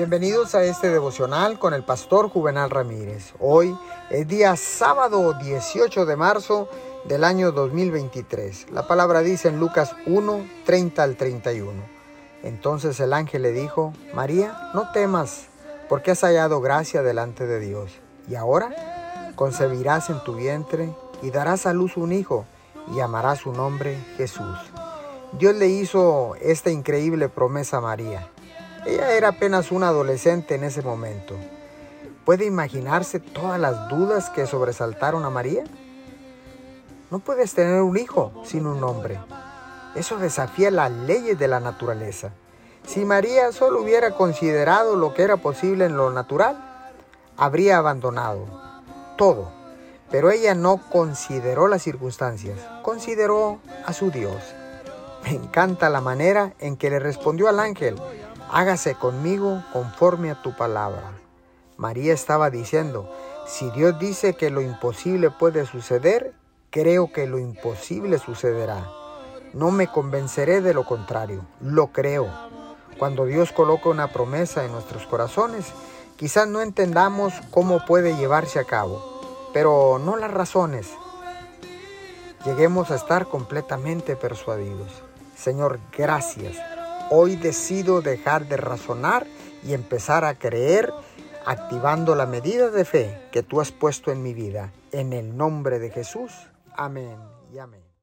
Bienvenidos a este devocional con el pastor Juvenal Ramírez. Hoy es día sábado 18 de marzo del año 2023. La palabra dice en Lucas 1, 30 al 31. Entonces el ángel le dijo, María, no temas, porque has hallado gracia delante de Dios. Y ahora concebirás en tu vientre y darás a luz un hijo y llamarás su nombre Jesús. Dios le hizo esta increíble promesa a María ella era apenas una adolescente en ese momento. ¿Puede imaginarse todas las dudas que sobresaltaron a María? No puedes tener un hijo sin un nombre. Eso desafía las leyes de la naturaleza. Si María solo hubiera considerado lo que era posible en lo natural, habría abandonado todo. Pero ella no consideró las circunstancias, consideró a su Dios. Me encanta la manera en que le respondió al ángel hágase conmigo conforme a tu palabra. María estaba diciendo, si Dios dice que lo imposible puede suceder, creo que lo imposible sucederá. No me convenceré de lo contrario, lo creo. Cuando Dios coloca una promesa en nuestros corazones, quizás no entendamos cómo puede llevarse a cabo, pero no las razones. Lleguemos a estar completamente persuadidos. Señor, gracias Hoy decido dejar de razonar y empezar a creer activando la medida de fe que tú has puesto en mi vida. En el nombre de Jesús. Amén y amén.